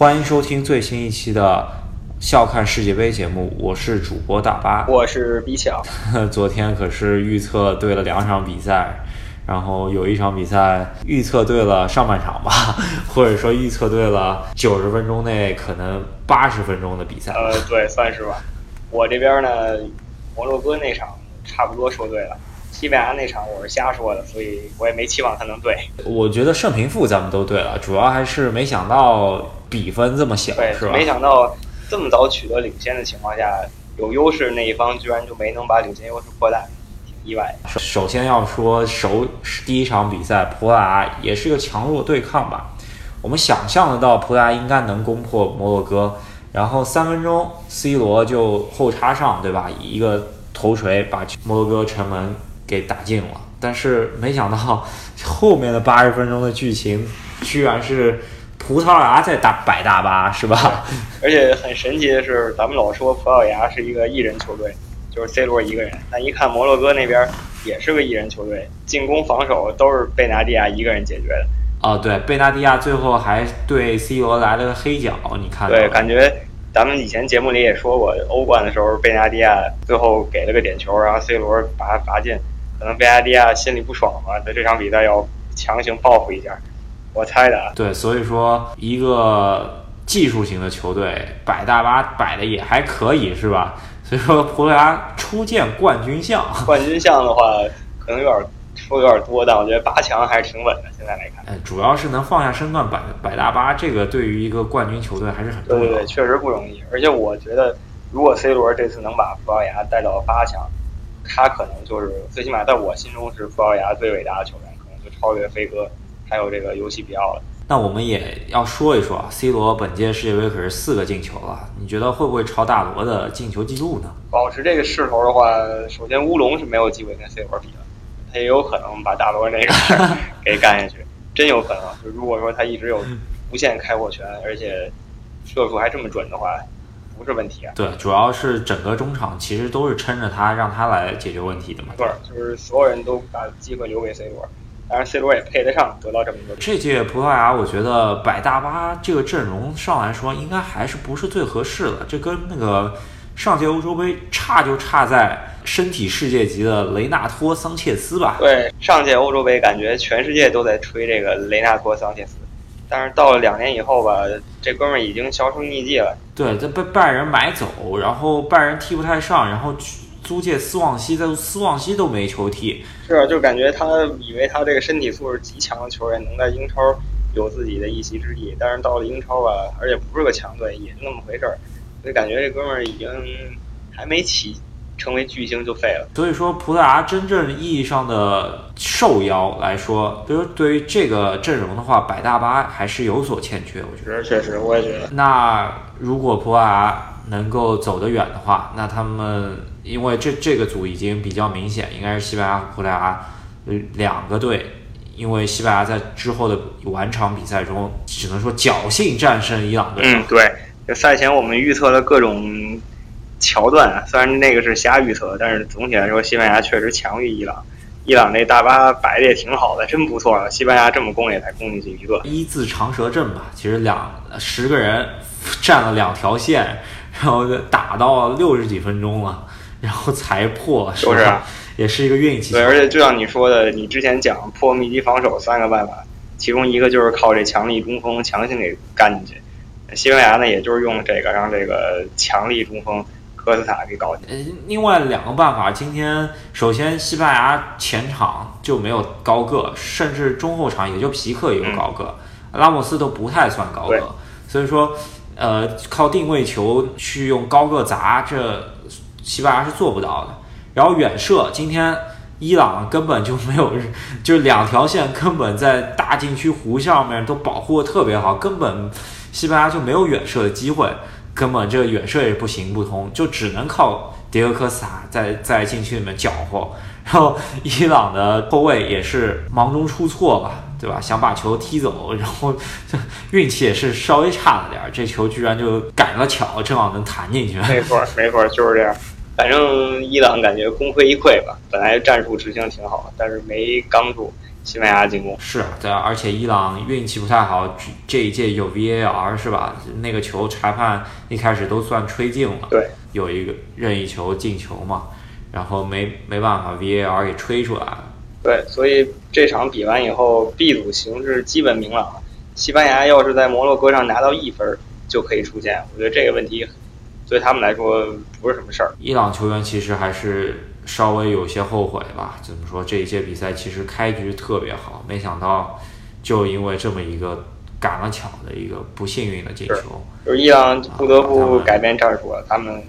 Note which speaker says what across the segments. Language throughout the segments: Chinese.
Speaker 1: 欢迎收听最新一期的《笑看世界杯》节目，我是主播大巴。
Speaker 2: 我是比巧，
Speaker 1: 昨天可是预测对了两场比赛，然后有一场比赛预测对了上半场吧，或者说预测对了九十分钟内可能八十分钟的比赛。
Speaker 2: 呃，对，算是吧。我这边呢，摩洛哥那场差不多说对了，西班牙那场我是瞎说的，所以我也没期望他能对。
Speaker 1: 我觉得胜平负咱们都对了，主要还是没想到比分这么小，
Speaker 2: 对，
Speaker 1: 是吧？
Speaker 2: 没想到这么早取得领先的情况下，有优势那一方居然就没能把领先优势扩大，挺意外的。
Speaker 1: 首首先要说首第一场比赛，葡萄牙也是个强弱对抗吧。我们想象得到葡萄牙应该能攻破摩洛哥，然后三分钟，C 罗就后插上，对吧？一个头锤把摩洛哥城门给打进了。但是没想到后面的八十分钟的剧情，居然是葡萄牙在打摆大巴，是吧？
Speaker 2: 而且很神奇的是，咱们老说葡萄牙是一个一人球队，就是 C 罗一个人，但一看摩洛哥那边也是个一人球队，进攻防守都是贝纳蒂亚一个人解决的。
Speaker 1: 哦，对，贝纳蒂亚最后还对 C 罗来了个黑脚，你看
Speaker 2: 对，感觉咱们以前节目里也说过，欧冠的时候贝纳蒂亚最后给了个点球，然后 C 罗把他罚进，可能贝纳蒂亚心里不爽嘛，在这场比赛要强行报复一下，我猜的啊。
Speaker 1: 对，所以说一个技术型的球队摆大巴摆的也还可以，是吧？所以说葡萄牙初见冠军相，
Speaker 2: 冠军相的话，可能有点说有点多，但我觉得八强还是挺稳的。现在来看，
Speaker 1: 哎，主要是能放下身段摆摆大巴，这个对于一个冠军球队还是很重要的。
Speaker 2: 对对对，确实不容易。而且我觉得，如果 C 罗这次能把葡萄牙带到八强，他可能就是最起码在我心中是葡萄牙最伟大的球员，可能就超越飞哥，还有这个尤其比奥了。
Speaker 1: 那我们也要说一说啊，C 罗本届世界杯可是四个进球了，你觉得会不会超大罗的进球记录呢？
Speaker 2: 保持这个势头的话，首先乌龙是没有机会跟 C 罗比的，他也有可能把大罗那个 给干下去，真有可能。就如果说他一直有无限开火权，而且射术还这么准的话，不是问题啊。
Speaker 1: 对，主要是整个中场其实都是撑着他，让他来解决问题的嘛。
Speaker 2: 对，就是所有人都把机会留给 C 罗，当然 C 罗也配得上得到这么多。
Speaker 1: 这届葡萄牙，我觉得摆大巴这个阵容上来说，应该还是不是最合适的。这跟那个上届欧洲杯差就差在身体世界级的雷纳托·桑切斯吧。
Speaker 2: 对，上届欧洲杯感觉全世界都在吹这个雷纳托·桑切斯，但是到了两年以后吧，这哥们儿已经销声匿迹了。
Speaker 1: 对，这被拜仁买走，然后拜仁踢不太上，然后租借斯旺西，在斯旺西都没球踢。
Speaker 2: 是啊，就感觉他以为他这个身体素质极强的球员能在英超有自己的一席之地，但是到了英超吧，而且不是个强队，也是那么回事儿，所以感觉这哥们儿已经还没起成为巨星就废了。
Speaker 1: 所以说，葡萄牙真正意义上的受邀来说，比如对于这个阵容的话，百大巴还是有所欠缺，我觉得。
Speaker 2: 确实，我也觉得。
Speaker 1: 那如果葡萄牙能够走得远的话，那他们因为这这个组已经比较明显，应该是西班牙和葡萄牙呃两个队，因为西班牙在之后的晚场比赛中，只能说侥幸战胜伊朗队。
Speaker 2: 嗯，对，这赛前我们预测了各种桥段啊，虽然那个是瞎预测，但是总体来说，西班牙确实强于伊朗。伊朗那大巴摆的也挺好的，真不错啊！西班牙这么攻也才攻进去一个。
Speaker 1: 一字长蛇阵吧，其实两十个人占了两条线，然后打到六十几分钟了，然后才破，是
Speaker 2: 不？是啊
Speaker 1: 也是一个运气
Speaker 2: 对，。而且就像你说的，你之前讲破密集防守三个办法，其中一个就是靠这强力中锋强行给干进去。西班牙呢，也就是用这个让这个强力中锋科斯塔给搞进去。
Speaker 1: 呃，另外两个办法，今天首先西班牙前场就没有高个，甚至中后场也就皮克有高个，拉莫斯都不太算高个，所以说，呃，靠定位球去用高个砸，这西班牙是做不到的。然后远射，今天伊朗根本就没有，就两条线根本在大禁区弧上面都保护的特别好，根本西班牙就没有远射的机会，根本这个远射也不行不通，就只能靠迭戈科斯塔在在禁区里面搅和。然后伊朗的后卫也是忙中出错吧，对吧？想把球踢走，然后这运气也是稍微差了点儿，这球居然就赶了巧，正好能弹进去。
Speaker 2: 没错，没错，就是这样。反正伊朗感觉功亏一篑吧，本来战术执行挺好，但是没刚住。西班牙进攻。
Speaker 1: 是对，而且伊朗运气不太好，这一届有 VAR 是吧？那个球裁判一开始都算吹进了，
Speaker 2: 对，
Speaker 1: 有一个任意球进球嘛，然后没没办法，VAR 给吹出来了。
Speaker 2: 对，所以这场比完以后，B 组形势基本明朗了。西班牙要是在摩洛哥上拿到一分，就可以出线。我觉得这个问题对他们来说不是什么事儿。
Speaker 1: 伊朗球员其实还是稍微有些后悔吧。怎么说？这一届比赛其实开局特别好，没想到就因为这么一个赶了抢的一个不幸运的进球，
Speaker 2: 就是伊朗不得不改变战术了。他们。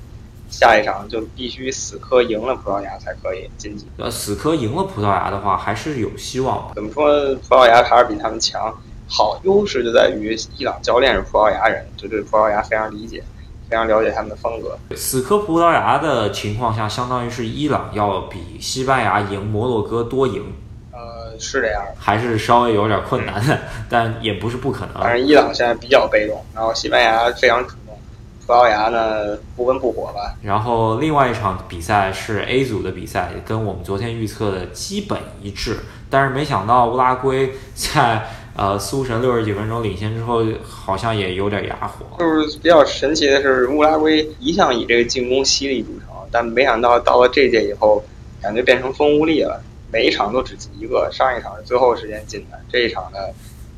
Speaker 2: 下一场就必须死磕赢了葡萄牙才可以晋级。
Speaker 1: 呃，死磕赢了葡萄牙的话，还是有希望。
Speaker 2: 怎么说？葡萄牙还是比他们强。好，优势就在于伊朗教练是葡萄牙人，就对葡萄牙非常理解，非常了解他们的风格。
Speaker 1: 死磕葡萄牙的情况下，相当于是伊朗要比西班牙赢摩洛哥多赢。
Speaker 2: 呃，是这样。
Speaker 1: 还是稍微有点困难的，但也不是不可能。
Speaker 2: 反正伊朗现在比较被动，然后西班牙非常主动。葡萄牙呢不温不火吧。
Speaker 1: 然后另外一场比赛是 A 组的比赛，跟我们昨天预测的基本一致。但是没想到乌拉圭在呃苏神六十几分钟领先之后，好像也有点哑火。
Speaker 2: 就是比较神奇的是，乌拉圭一向以这个进攻犀利著称，但没想到到了这届以后，感觉变成风无力了。每一场都只进一个，上一场是最后时间进的，这一场呢，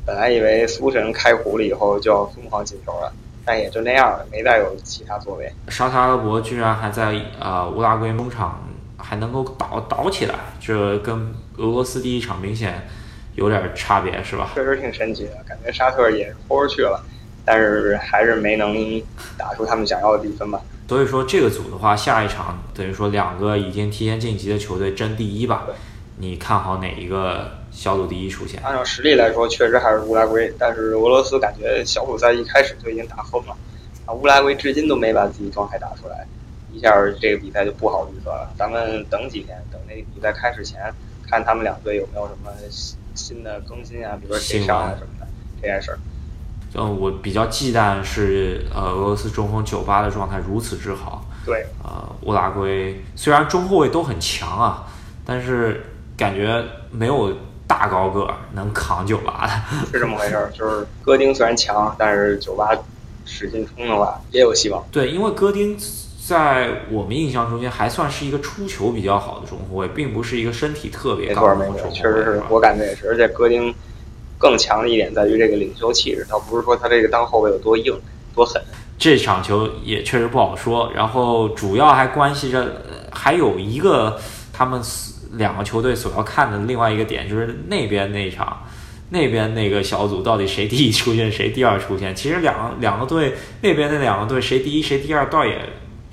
Speaker 2: 本来以为苏神开胡了以后就要疯狂进球了。但也就那样了，没再有其他作为。
Speaker 1: 沙特阿拉伯居然还在呃乌拉圭中场还能够倒倒起来，这跟俄罗斯第一场明显有点差别，是吧？
Speaker 2: 确实挺神奇的，感觉沙特也豁出去了，但是还是没能打出他们想要的比分吧。
Speaker 1: 所以说这个组的话，下一场等于说两个已经提前晋级的球队争第一吧？你看好哪一个？小组第一出现，
Speaker 2: 按照实力来说，确实还是乌拉圭。但是俄罗斯感觉小组赛一开始就已经打疯了，啊，乌拉圭至今都没把自己状态打出来，一下这个比赛就不好预测了。咱们等几天，等那个比赛开始前，看他们两队有没有什么新的更新啊，比如说谁伤啊什么的这件事儿。
Speaker 1: 嗯，我比较忌惮是呃俄罗斯中锋九八的状态如此之好。
Speaker 2: 对，
Speaker 1: 呃，乌拉圭虽然中后卫都很强啊，但是感觉没有。大高个能扛九八的，
Speaker 2: 是这么回事儿。就是戈丁虽然强，但是九八使劲冲的话也有希望。
Speaker 1: 对，因为戈丁在我们印象中间还算是一个出球比较好的中后卫，并不是一个身体特别高的中后卫。
Speaker 2: 确实是我感觉也是。而且戈丁更强的一点在于这个领袖气质，倒不是说他这个当后卫有多硬多狠。
Speaker 1: 这场球也确实不好说。然后主要还关系着还有一个他们。两个球队所要看的另外一个点就是那边那场，那边那个小组到底谁第一出现，谁第二出现？其实两两个队那边那两个队谁第一谁第二倒也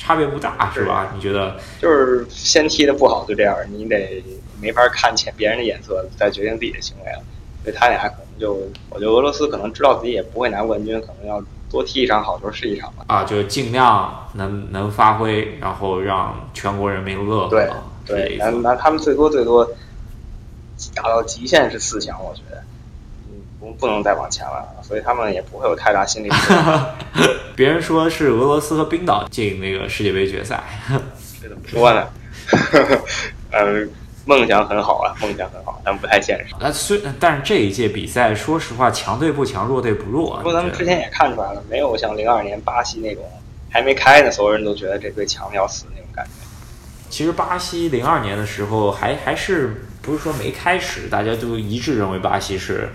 Speaker 1: 差别不大，是吧？你觉得？
Speaker 2: 就是先踢的不好就这样，你得没法看前别人的眼色再决定自己的行为了。所以他俩可能就，我觉得俄罗斯可能知道自己也不会拿冠军，可能要多踢一场好球是一场吧。
Speaker 1: 啊，就尽量能能发挥，然后让全国人民乐。
Speaker 2: 对。对，那那他们最多最多达到极限是四强，我觉得，嗯，不不能再往前了，所以他们也不会有太大心理。
Speaker 1: 别人说是俄罗斯和冰岛进那个世界杯决赛，
Speaker 2: 这怎么说呢？呃，梦想很好啊，梦想很好，但不太现实。
Speaker 1: 那虽但是这一届比赛，说实话，强队不强，弱队不弱。
Speaker 2: 不过咱们之前也看出来了，没有像零二年巴西那种还没开呢，所有人都觉得这队强的要死那种感觉。
Speaker 1: 其实巴西零二年的时候还还是不是说没开始，大家都一致认为巴西是，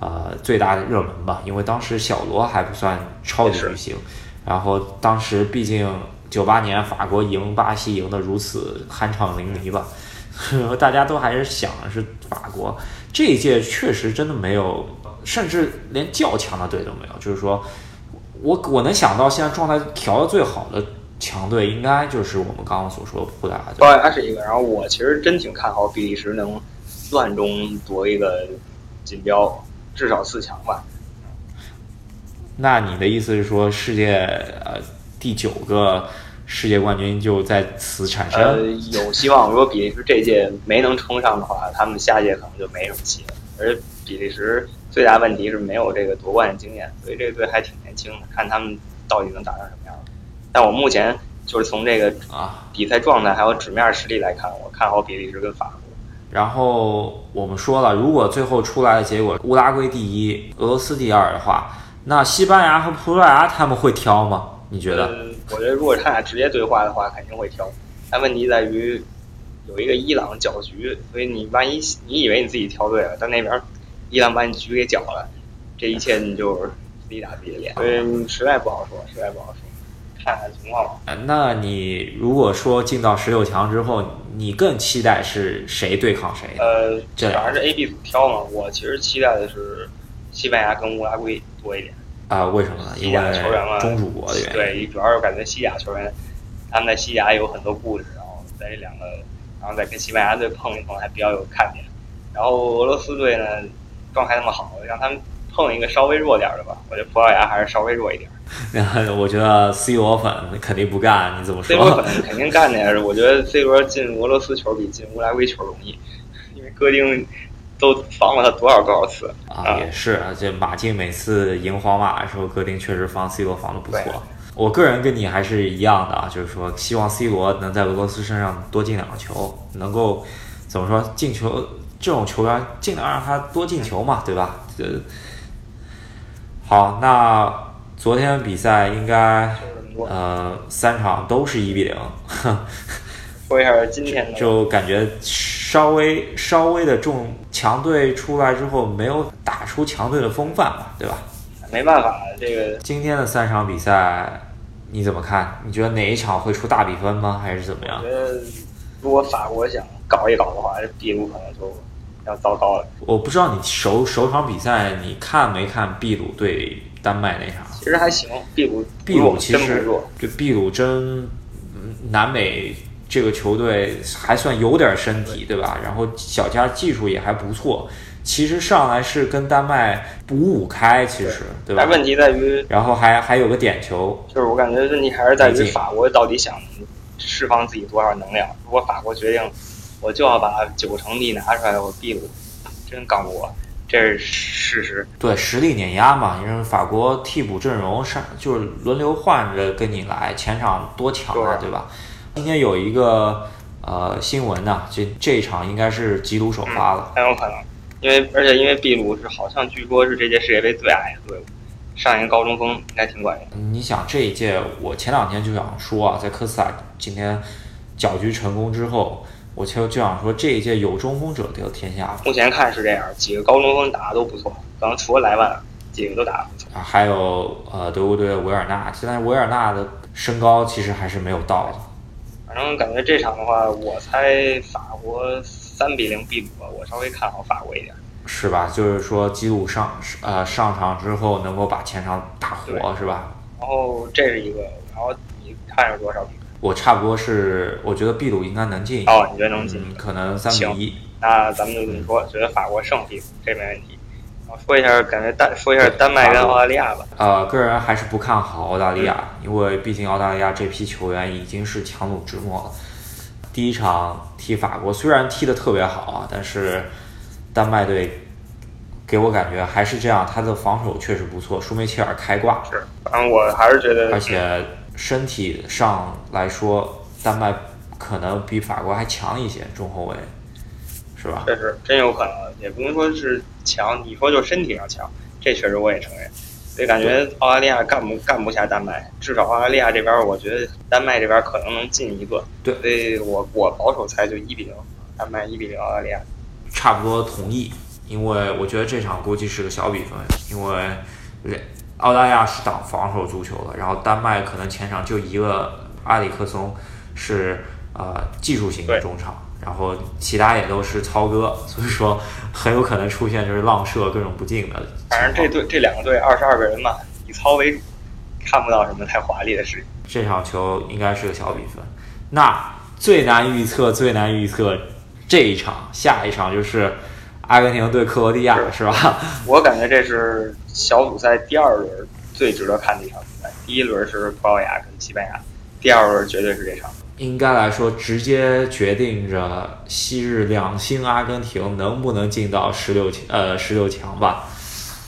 Speaker 1: 呃最大的热门吧，因为当时小罗还不算超级巨星，然后当时毕竟九八年法国赢巴西赢得如此酣畅淋漓吧，大家都还是想是法国。这一届确实真的没有，甚至连较强的队都没有，就是说我我能想到现在状态调的最好的。强队应该就是我们刚刚所说的葡萄牙。
Speaker 2: 葡萄牙是一个，然后我其实真挺看好比利时能乱中夺一个锦标，至少四强吧。
Speaker 1: 那你的意思是说，世界呃第九个世界冠军就在此产生？
Speaker 2: 呃，有希望。如果比利时这届没能冲上的话，他们下届可能就没什么戏了。而比利时最大问题是没有这个夺冠经验，所以这个队还挺年轻的，看他们到底能打成什么样。但我目前就是从这个啊比赛状态还有纸面实力来看，我看好比利时跟法国。
Speaker 1: 然后我们说了，如果最后出来的结果乌拉圭第一，俄罗斯第二的话，那西班牙和葡萄牙他们会挑吗？你觉得？
Speaker 2: 嗯，我觉得如果他俩直接对话的话，肯定会挑。但问题在于有一个伊朗搅局，所以你万一你以为你自己挑对了，但那边伊朗把你局给搅了，这一切你就是自己打自己的脸。所以实在不好说，实在不好说，看看情况吧。
Speaker 1: 呃那你如果说进到十六强之后，你更期待是谁对抗谁？
Speaker 2: 呃，
Speaker 1: 这
Speaker 2: 反正是 A、B 组挑嘛，我其实期待的是西班牙跟乌拉圭多一点。
Speaker 1: 啊、为什么呢？因
Speaker 2: 西甲球员嘛
Speaker 1: 中主国的原因。
Speaker 2: 对，主要是感觉西甲球员他们在西甲有很多故事，然后在这两个，然后再跟西班牙队碰一碰，还比较有看点。然后俄罗斯队呢，状态那么好，让他们碰一个稍微弱点儿的吧。我觉得葡萄牙还是稍微弱一点。
Speaker 1: 我觉得 C 罗粉肯定不干，你怎么
Speaker 2: C 罗
Speaker 1: 说？
Speaker 2: 粉肯定干的呀，我觉得 C 罗进俄罗斯球比进乌拉圭球容易，因为戈丁都防了他多少多少次
Speaker 1: 啊，也是啊，这马竞每次赢皇马的时候，戈丁确实防 C 罗防的不错。我个人跟你还是一样的啊，就是说希望 C 罗能在俄罗斯身上多进两个球，能够怎么说进球这种球员尽量让他多进球嘛，对吧？这好，那昨天比赛应该。呃三场都是一比零，
Speaker 2: 说一下今天的，
Speaker 1: 就感觉稍微稍微的重强队出来之后，没有打出强队的风范吧，对吧？
Speaker 2: 没办法，这个
Speaker 1: 今天的三场比赛你怎么看？你觉得哪一场会出大比分吗？还是怎么样
Speaker 2: 我？觉得如果法国想搞一搞的话，这秘鲁可能就要糟糕了。
Speaker 1: 我不知道你首首场比赛你看没看秘鲁对丹麦那场？
Speaker 2: 其实还行，秘鲁
Speaker 1: 秘鲁其实
Speaker 2: 弱，
Speaker 1: 对秘鲁真嗯南美这个球队还算有点身体，对吧？然后小加技术也还不错。其实上来是跟丹麦五五开，其实对吧
Speaker 2: 但？问题在于，
Speaker 1: 然后还还有个点球，
Speaker 2: 就是我感觉问题还是在于法国到底想释放自己多少能量。如果法国决定我就要把九成地拿出来，我秘鲁真刚不过，这是事实。
Speaker 1: 对实力碾压嘛，因为法国替补阵容上就是轮流换着跟你来，前场多强啊，
Speaker 2: 对
Speaker 1: 对吧？今天有一个呃新闻呢，这这一场应该是吉鲁首发了，
Speaker 2: 很有可能，因为而且因为秘鲁是好像据说是这届世界杯最矮的队伍，上一个高中锋应该挺管用。
Speaker 1: 你想这一届，我前两天就想说啊，在科斯塔今天搅局成功之后，我就就想说这一届有中锋者得天下。
Speaker 2: 目前看是这样，几个高中锋打的都不错，可能除了莱万，几个都打的不错。
Speaker 1: 啊，还有呃德国队的维尔纳，现在维尔纳的身高其实还是没有到的。
Speaker 2: 反正感觉这场的话，我猜法国三比零秘鲁吧，我稍微看好法国一点。
Speaker 1: 是吧？就是说基鲁上呃上场之后能够把前场打活，是吧？
Speaker 2: 然后这是一个，然后你看有多少比分？
Speaker 1: 我差不多是，我觉得秘鲁应该能进，
Speaker 2: 哦，你觉得能进？
Speaker 1: 嗯，可能三比一。
Speaker 2: 那咱们就这么说，觉得法国胜秘鲁，这没问题。然后说一下，感觉丹说一下丹麦跟澳大利亚吧。
Speaker 1: 呃，个人还是不看好澳大利亚，因为毕竟澳大利亚这批球员已经是强弩之末了。第一场踢法国虽然踢得特别好啊，但是丹麦队给我感觉还是这样，他的防守确实不错，舒梅切尔开挂，
Speaker 2: 是，反正我还是觉得，
Speaker 1: 而且身体上来说，丹麦可能比法国还强一些，中后卫，是吧？
Speaker 2: 确实真有可能，也不能说是强，你说就身体上强，这确实我也承认。所以感觉澳大利亚干不干不下丹麦，至少澳大利亚这边，我觉得丹麦这边可能能进一个。
Speaker 1: 对
Speaker 2: 所以我我保守猜就一比零，丹麦一比零澳大利亚。
Speaker 1: 差不多同意，因为我觉得这场估计是个小比分，因为两澳大利亚是打防守足球的，然后丹麦可能前场就一个阿里克松是呃技术型的中场，然后其他也都是操哥，所以说很有可能出现就是浪射各种不进的。
Speaker 2: 反正这队这两个队二十二个人嘛，以操为主，看不到什么太华丽的事情。
Speaker 1: 这场球应该是个小比分。那最难预测、最难预测这一场，下一场就是阿根廷对克罗地亚，是吧？
Speaker 2: 我感觉这是小组赛第二轮最值得看的一场比赛。第一轮是葡萄牙跟西班牙，第二轮绝对是这场。
Speaker 1: 应该来说，直接决定着昔日两星阿根廷能不能进到十六强，呃，十六强吧。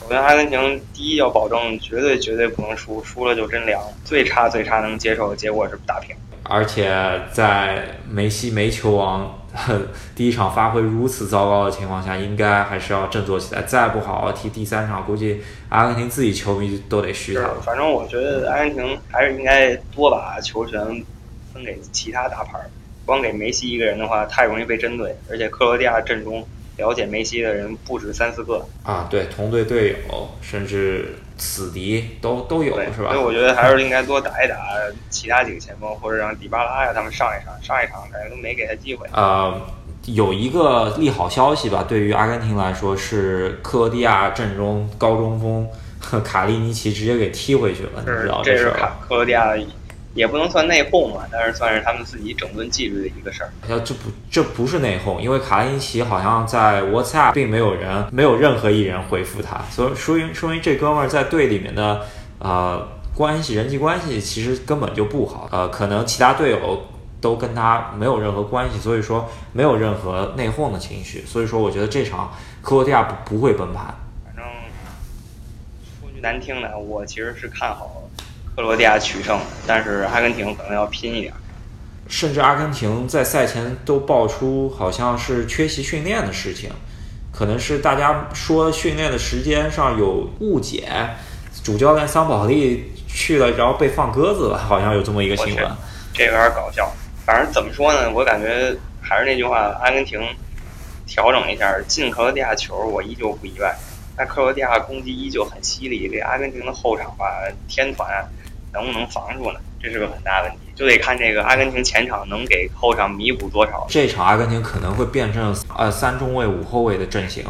Speaker 2: 我觉得阿根廷第一要保证绝对绝对不能输，输了就真凉。最差最差能接受的结果是打平。
Speaker 1: 而且在梅西没球王 第一场发挥如此糟糕的情况下，应该还是要振作起来。再不好好踢第三场，估计阿根廷自己球迷都得虚他了。
Speaker 2: 反正我觉得阿根廷还是应该多把球权分给其他大牌，光给梅西一个人的话，太容易被针对。而且克罗地亚阵中了解梅西的人不止三四个
Speaker 1: 啊，对，同队队友甚至死敌都都有，是吧？
Speaker 2: 所以我觉得还是应该多打一打其他几个前锋，或者让迪巴拉呀他们上一上，上一场感觉都没给他机会。
Speaker 1: 呃，有一个利好消息吧，对于阿根廷来说是克罗地亚阵中高中锋 卡利尼奇直接给踢回去了，你知道
Speaker 2: 这
Speaker 1: 是
Speaker 2: 卡克罗地亚。也不能算内讧嘛，但是算是他们自己整顿纪律的一个事儿。
Speaker 1: 这不这不是内讧，因为卡林奇好像在 WhatsApp 并没有人，没有任何一人回复他，所以说明说明这哥们儿在队里面的呃关系人际关系其实根本就不好，呃，可能其他队友都跟他没有任何关系，所以说没有任何内讧的情绪，所以说我觉得这场克罗地亚不不会崩盘。
Speaker 2: 反正说句难听的，我其实是看好。克罗地亚取胜，但是阿根廷可能要拼一点。
Speaker 1: 甚至阿根廷在赛前都爆出好像是缺席训练的事情，可能是大家说训练的时间上有误解，主教练桑保利去了，然后被放鸽子了，好像有这么一个新闻。
Speaker 2: 这有点搞笑。反正怎么说呢，我感觉还是那句话，阿根廷调整一下进克罗地亚球，我依旧不意外。但克罗地亚攻击依旧很犀利，这阿根廷的后场吧，天团。能不能防住呢？这是个很大问题，就得看这个阿根廷前场能给后场弥补多少。
Speaker 1: 这场阿根廷可能会变成呃三中卫五后卫的阵型，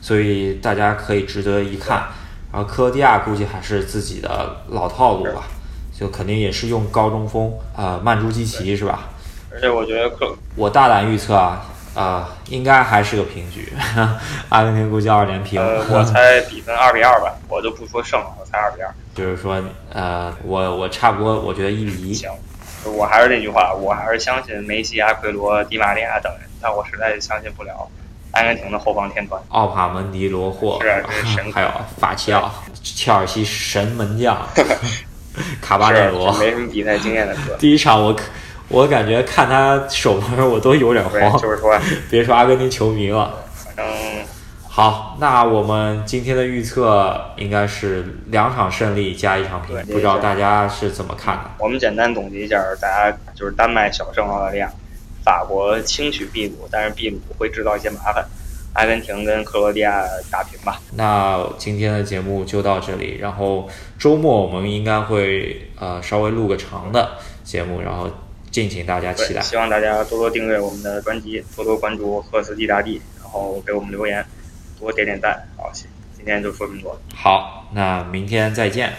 Speaker 1: 所以大家可以值得一看。然后克罗地亚估计还是自己的老套路吧，就肯定也是用高中锋啊曼朱基奇是吧？
Speaker 2: 而且我觉得克，
Speaker 1: 我大胆预测啊啊应该还是个平局，阿根廷估计二连平。
Speaker 2: 呃，我猜比分二比二吧，我就不说胜了，我猜二比二。
Speaker 1: 就是说，呃，我我差不多，我觉得一比一。
Speaker 2: 行，我还是那句话，我还是相信梅西、阿奎罗、迪玛利亚等人，但我实在是相信不了阿根廷的后防天团。
Speaker 1: 奥帕门迪罗霍，
Speaker 2: 是神，
Speaker 1: 还有法齐奥，切尔西神门将 卡巴内罗，
Speaker 2: 没什么比赛经验的哥。
Speaker 1: 第一场我我感觉看他守门，我都有点慌。
Speaker 2: 就是说，
Speaker 1: 别说阿根廷球迷了，
Speaker 2: 反正。
Speaker 1: 好，那我们今天的预测应该是两场胜利加一场平，不知道大家是怎么看的？
Speaker 2: 我们简单总结一下，大家就是丹麦小胜澳大利亚，法国轻取秘鲁，但是秘鲁会制造一些麻烦，阿根廷跟克罗地亚打平吧。
Speaker 1: 那今天的节目就到这里，然后周末我们应该会呃稍微录个长的节目，然后敬请大家期待。
Speaker 2: 希望大家多多订阅我们的专辑，多多关注赫斯基大帝，然后给我们留言。多点点赞，好，行，今天就说这么多。
Speaker 1: 好，那明天再见。